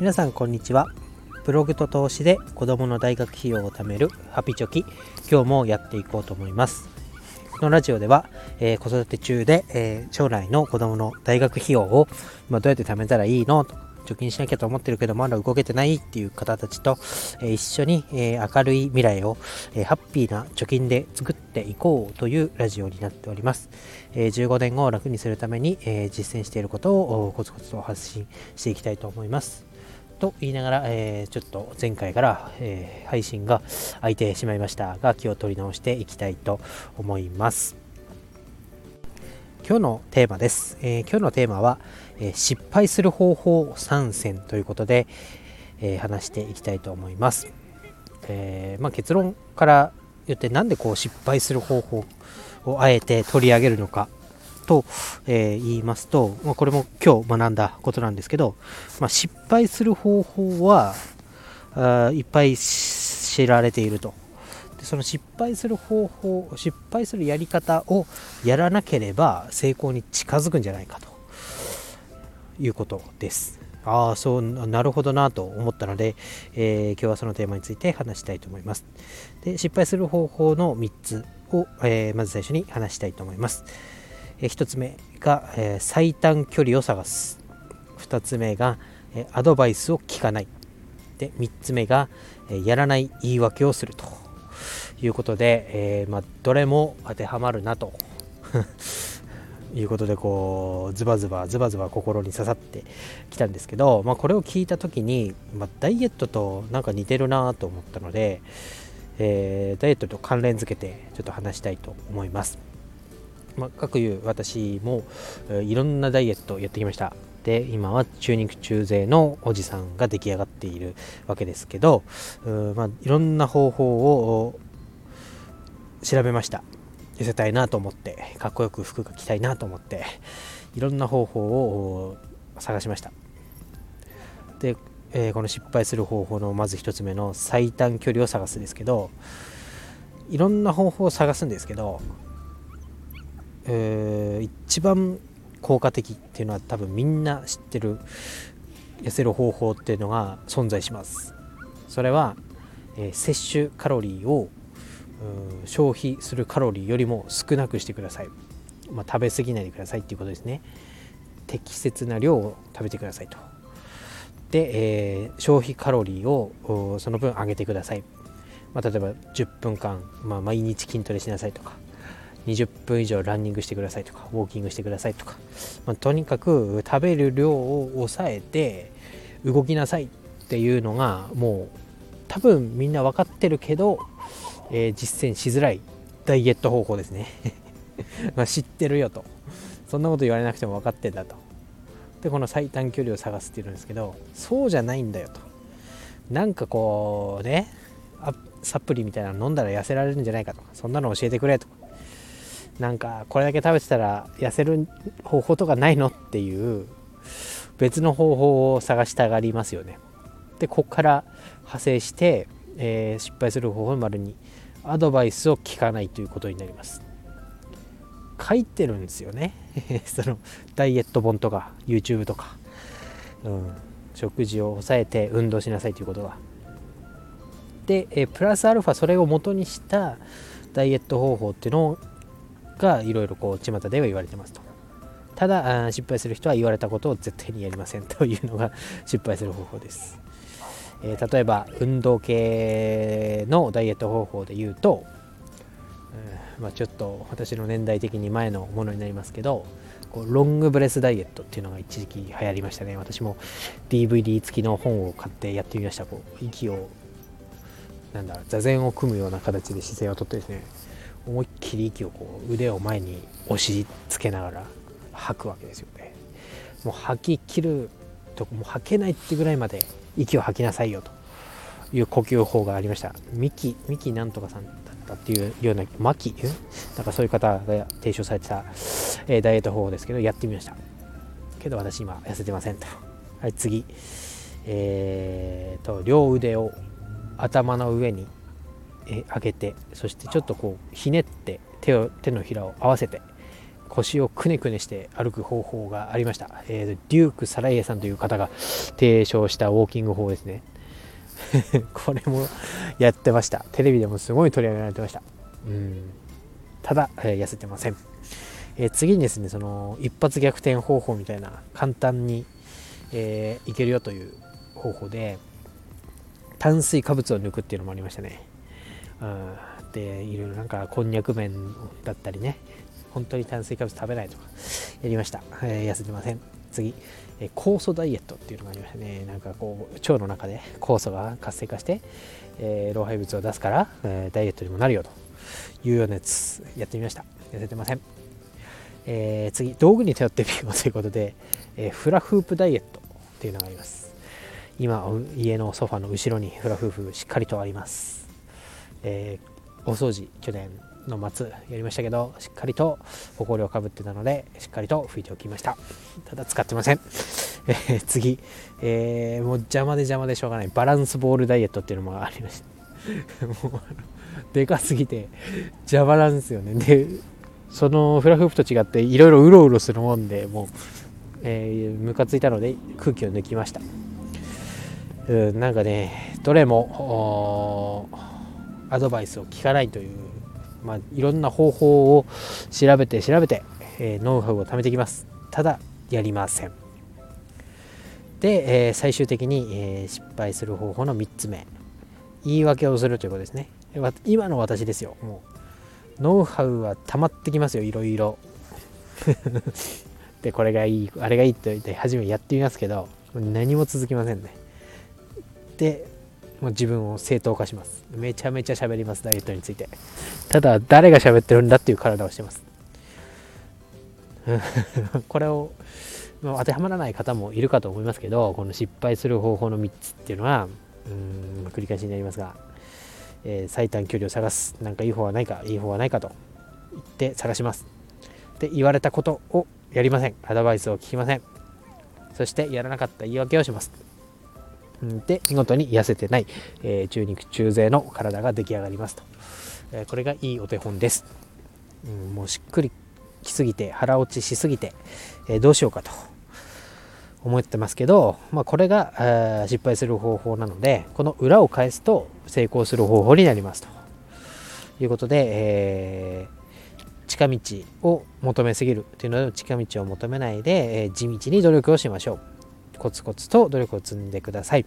皆さんこんにちは。ブログと投資で子供の大学費用を貯めるハピチョキ。今日もやっていこうと思います。このラジオでは、えー、子育て中で、えー、将来の子供の大学費用を、まあ、どうやって貯めたらいいの？と貯金しなきゃと思ってるけどまだ動けてないっていう方たちと、え一緒に、え明るい未来を、えハッピーな貯金で作っていこうというラジオになっております、え15年後を楽にするために、え実践していることをコツコツと発信していきたいと思います。と言いながら、えー、ちょっと前回から、えー、配信が空いてしまいましたが気を取り直していきたいと思います。今日のテーマです、えー、今日のテーマは、え失敗する方法参戦ということで、え話していきたいと思います、えまあ、結論から言ってなんでこう失敗する方法をあえて取り上げるのか。と、えー、言いますと、まあ、これも今日学んだことなんですけど、まあ、失敗する方法はあいっぱい知られていると。でその失敗する方法失敗するやり方をやらなければ成功に近づくんじゃないかと。いうことです。ああそうなるほどなと思ったので、えー、今日はそのテーマについて話したいと思います。で失敗する方法の3つを、えー、まず最初に話したいと思います。え1つ目が、え最短距離を探す。2つ目が、えアドバイスを聞かない。で3つ目が、えやらない言い訳をすると。いうことで、えー、ま、どれも当てはまるなと。いうことでこうズバズバズバズバ心に刺さってきたんですけど、まあ、これを聞いた時に、ま、ダイエットとなんか似てるなと思ったので、えー、ダイエットと関連づけてちょっと話したいと思います。まあ、かくいう私も、いろんなダイエットやってきました。で今は中肉中背のおじさんが出来上がっているわけですけど、まあ、いろんな方法を調べました。痩せたいなと思ってかっこよく服が着たいなと思っていろんな方法を探しました。で、えー、この失敗する方法のまず1つ目の最短距離を探すですけどいろんな方法を探すんですけどえー、一番効果的っていうのは多分みんな知ってる痩せる方法っていうのが存在します。それは、えー、摂取カロリーを消費するカロリーよりも少なくしてください、まあ、食べ過ぎないでくださいっていうことですね。適切な量を食べてくださいと。で、えー、消費カロリーをその分上げてください、まあ、例えば10分間、まあ、毎日筋トレしなさいとか。20分以上ランニングしてくださいとかウォーキングしてくださいとか、まあ、とにかく食べる量を抑えて動きなさいっていうのがもう多分みんな分かってるけど、えー、実践しづらいダイエット方法ですね。ま知ってるよと。そんなこと言われなくても分かってんだと。でこの最短距離を探すっていうんですけどそうじゃないんだよと。なんかこうねサプリみたいなの飲んだら痩せられるんじゃないかとかそんなの教えてくれとか。なんかこれだけ食べてたら痩せる方法とかないのっていう別の方法を探したがりますよね。でここから派生して、えー、失敗する方法の丸にアドバイスを聞かないということになります。書いてるんですよね そのダイエット本とか YouTube とか、うん、食事を抑えて運動しなさいということが。で、えプラスアルファそれを元にしたダイエット方法っていうのをがいろいろこう巷では言われてますと。ただ失敗する人は言われたことを絶対にやりませんというのが 失敗する方法です、えー、例えば運動系のダイエット方法で言うと、えー、まあ、ちょっと私の年代的に前のものになりますけどこうロングブレスダイエットっていうのが一時期流行りましたね。私も DVD 付きの本を買ってやってみました。こう息をなんだ座禅を組むような形で姿勢をとってですね思いっきり息をこう腕を前に押し付けながら吐くわけですよね。もう吐き切るともう吐けないってぐらいまで息を吐きなさいよという呼吸法がありました。ミキミキなんとかさんだったっていうようなマキなんかそういう方が提唱されてた、えー、ダイエット方法ですけどやってみました。けど私今痩せてませんと。はい次。えーと両腕を頭の上にえ上げてそしてちょっとこうひねって手を手のひらを合わせて腰をくねくねして歩く方法がありました、えー、デューク・サライエさんという方が提唱したウォーキング法ですね。これもやってました。テレビでもすごい取り上げられてました。うん。ただ、えー、痩せてません、えー、次にですねその一発逆転方法みたいな簡単に、えー、いけるよという方法で炭水化物を抜くっていうのもありましたね、うん、でいろいろなんかこんにゃく麺だったりね。本当に炭水化物食べないとか。やりました、えー、痩せてません。次、え酵素ダイエットっていうのがありましたね。なんかこう腸の中で酵素が活性化して、えー、老廃物を出すから、えー、ダイエットにもなるよと。いうようなやつやってみました。痩せてません、えー、次。道具に頼ってみようということで、えフラフープダイエットっていうのがあります。今家のソファの後ろにフラフープしっかりとあります、え大掃除去年の末やりましたけどしっかりと埃をかぶってたのでしっかりと拭いておきました。ただ使ってません、えー、次、えー、もう邪魔で邪魔でしょうがない。バランスボールダイエットっていうのもありました もうでかすぎて邪魔なんですよね。でそのフラフープと違っていろいろうろうろするもんでもう、えー、ムカついたので空気を抜きました。うんなんかねどれもアドバイスを聞かないというまあ、いろんな方法を調べて調べて、えー、ノウハウを貯めてきます。ただやりません。で、えー、最終的に、えー、失敗する方法の3つ目。言い訳をするということですね。今の私ですよ。もうノウハウは溜まってきますよ。いろいろ。でこれがいいあれがいいと言って初めやってみますけど何も続きませんね。でもう自分を正当化します。めちゃめちゃ喋りますダイエットについて。ただ誰が喋ってるんだっていう体をしてます。これを当てはまらない方もいるかと思いますけどこの失敗する方法の3つっていうのはうん繰り返しになりますが、えー、最短距離を探すなんかいい方はないかいい方はないかと言って探します。で言われたことをやりません。アドバイスを聞きません。そしてやらなかった言い訳をします。で見事に痩せてない、えー、中肉中背の体が出来上がりますと、えー、これがいいお手本です、うん、もうしっくりきすぎて腹落ちしすぎて、えー、どうしようかと思ってますけど、まあ、これが失敗する方法なのでこの裏を返すと成功する方法になりますと。いうことで、えー、近道を求めすぎる。というので近道を求めないで、えー、地道に努力をしましょう。コツコツと努力を積んでください。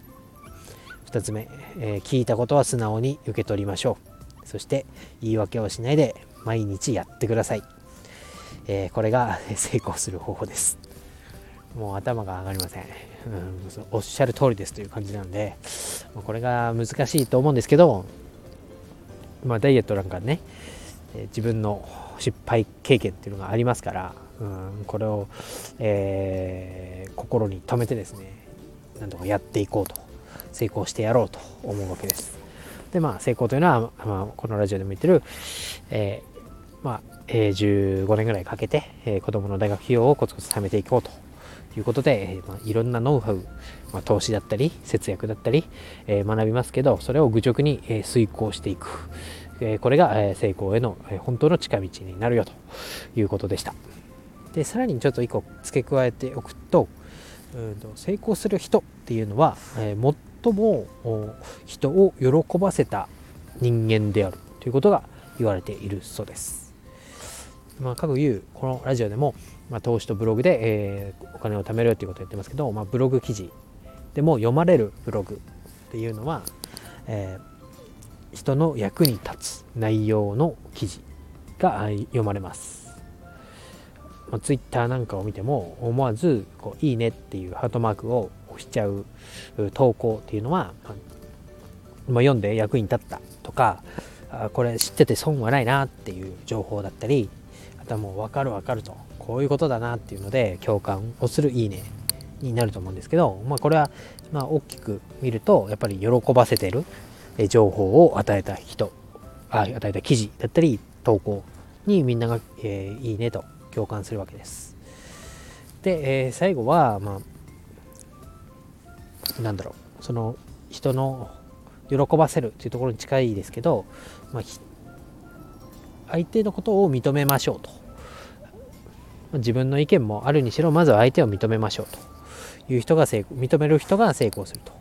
2つ目、えー、聞いたことは素直に受け取りましょう。そして言い訳をしないで毎日やってください、えー、これが 成功する方法です。もう頭が上がりません、うん、おっしゃる通りですという感じなんでこれが難しいと思うんですけどまあダイエットなんかね自分の失敗経験っていうのがありますからうん、これを、えー、心に留めてですねなんとかやっていこうと成功してやろうと思うわけですでまあ成功というのは、まあ、このラジオでも言ってる、えー、まあ、えー、15年ぐらいかけて、えー、子供の大学費用をコツコツ貯めていこうということで、えーまあ、いろんなノウハウ、まあ、投資だったり節約だったり、え、学びますけどそれを愚直に、え、遂行していく、え、これが、え、成功への、え、本当の近道になるよということでした。でさらにちょっと1個付け加えておくとうんと成功する人っていうのは、えー、最も人を喜ばせた人間であるということが言われているそうです。まあ、各言うこのラジオでも、まあ、投資とブログで、えー、お金を貯めるということを言ってますけど、まあ、ブログ記事でも読まれるブログっていうのは、えー、人の役に立つ内容の記事が読まれます。まあ、Twitter なんかを見ても思わずこういいねっていうハートマークを押しちゃう投稿っていうのは、まあ、読んで役に立ったとかあこれ知ってて損はないなっていう情報だったりあとはもう分かる分かるとこういうことだなっていうので共感をするいいねになると思うんですけど、まあ、これはま大きく見るとやっぱり喜ばせてる情報を与えた人あ与えた記事だったり投稿にみんなが、えー、いいねと共感するわけです。で、えー、最後は、まあ、なんだろう、その人の喜ばせるというところに近いですけど、まあ、相手のことを認めましょうと。自分の意見もあるにしろまずは相手を認めましょうという人が成功認める人が成功すると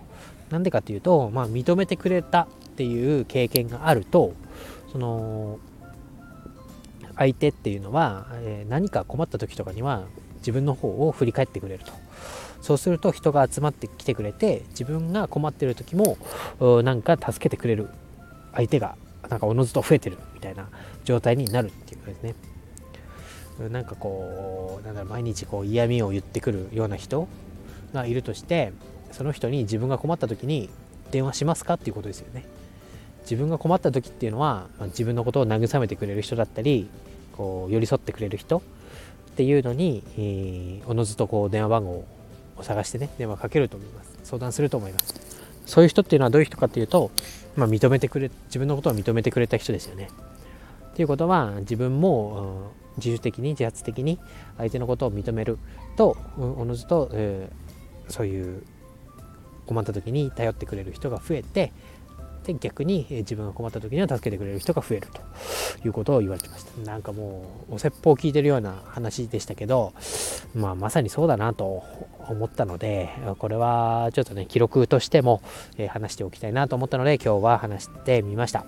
なんでかっていうと、まあ、認めてくれたっていう経験があるとその相手っていうのは、え何か困った時とかには自分の方を振り返ってくれると。そうすると人が集まってきてくれて自分が困ってる時もなんか助けてくれる相手がなんかおのずと増えてるみたいな状態になるっていうことですねなんかこうなんだろう毎日こう嫌味を言ってくるような人がいるとしてその人に自分が困った時に電話しますかっていうことですよね。自分が困った時っていうのは自分のことを慰めてくれる人だったりこう寄り添ってくれる人っていうのに、えー、おのずとこう電話番号を探してね電話かけると思います。相談すると思います。そういう人っていうのはどういう人かっていうと、まあ、認めてくれ自分のことを認めてくれた人ですよね。っていうことは自分も、うん、自主的に自発的に相手のことを認めると、うん、おのずと、えー、そういう困った時に頼ってくれる人が増えてで逆に自分が困った時には助けてくれる人が増えるということを言われてました。なんかもうお説法を聞いてるような話でしたけど、まあ、まさにそうだなと思ったのでこれはちょっとね記録としても、話しておきたいなと思ったので今日は話してみました、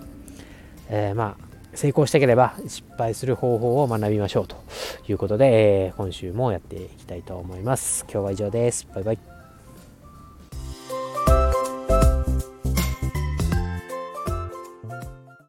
えー、まあ成功したければ失敗する方法を学びましょうということで、え、今週もやっていきたいと思います。今日は以上です。バイバイ。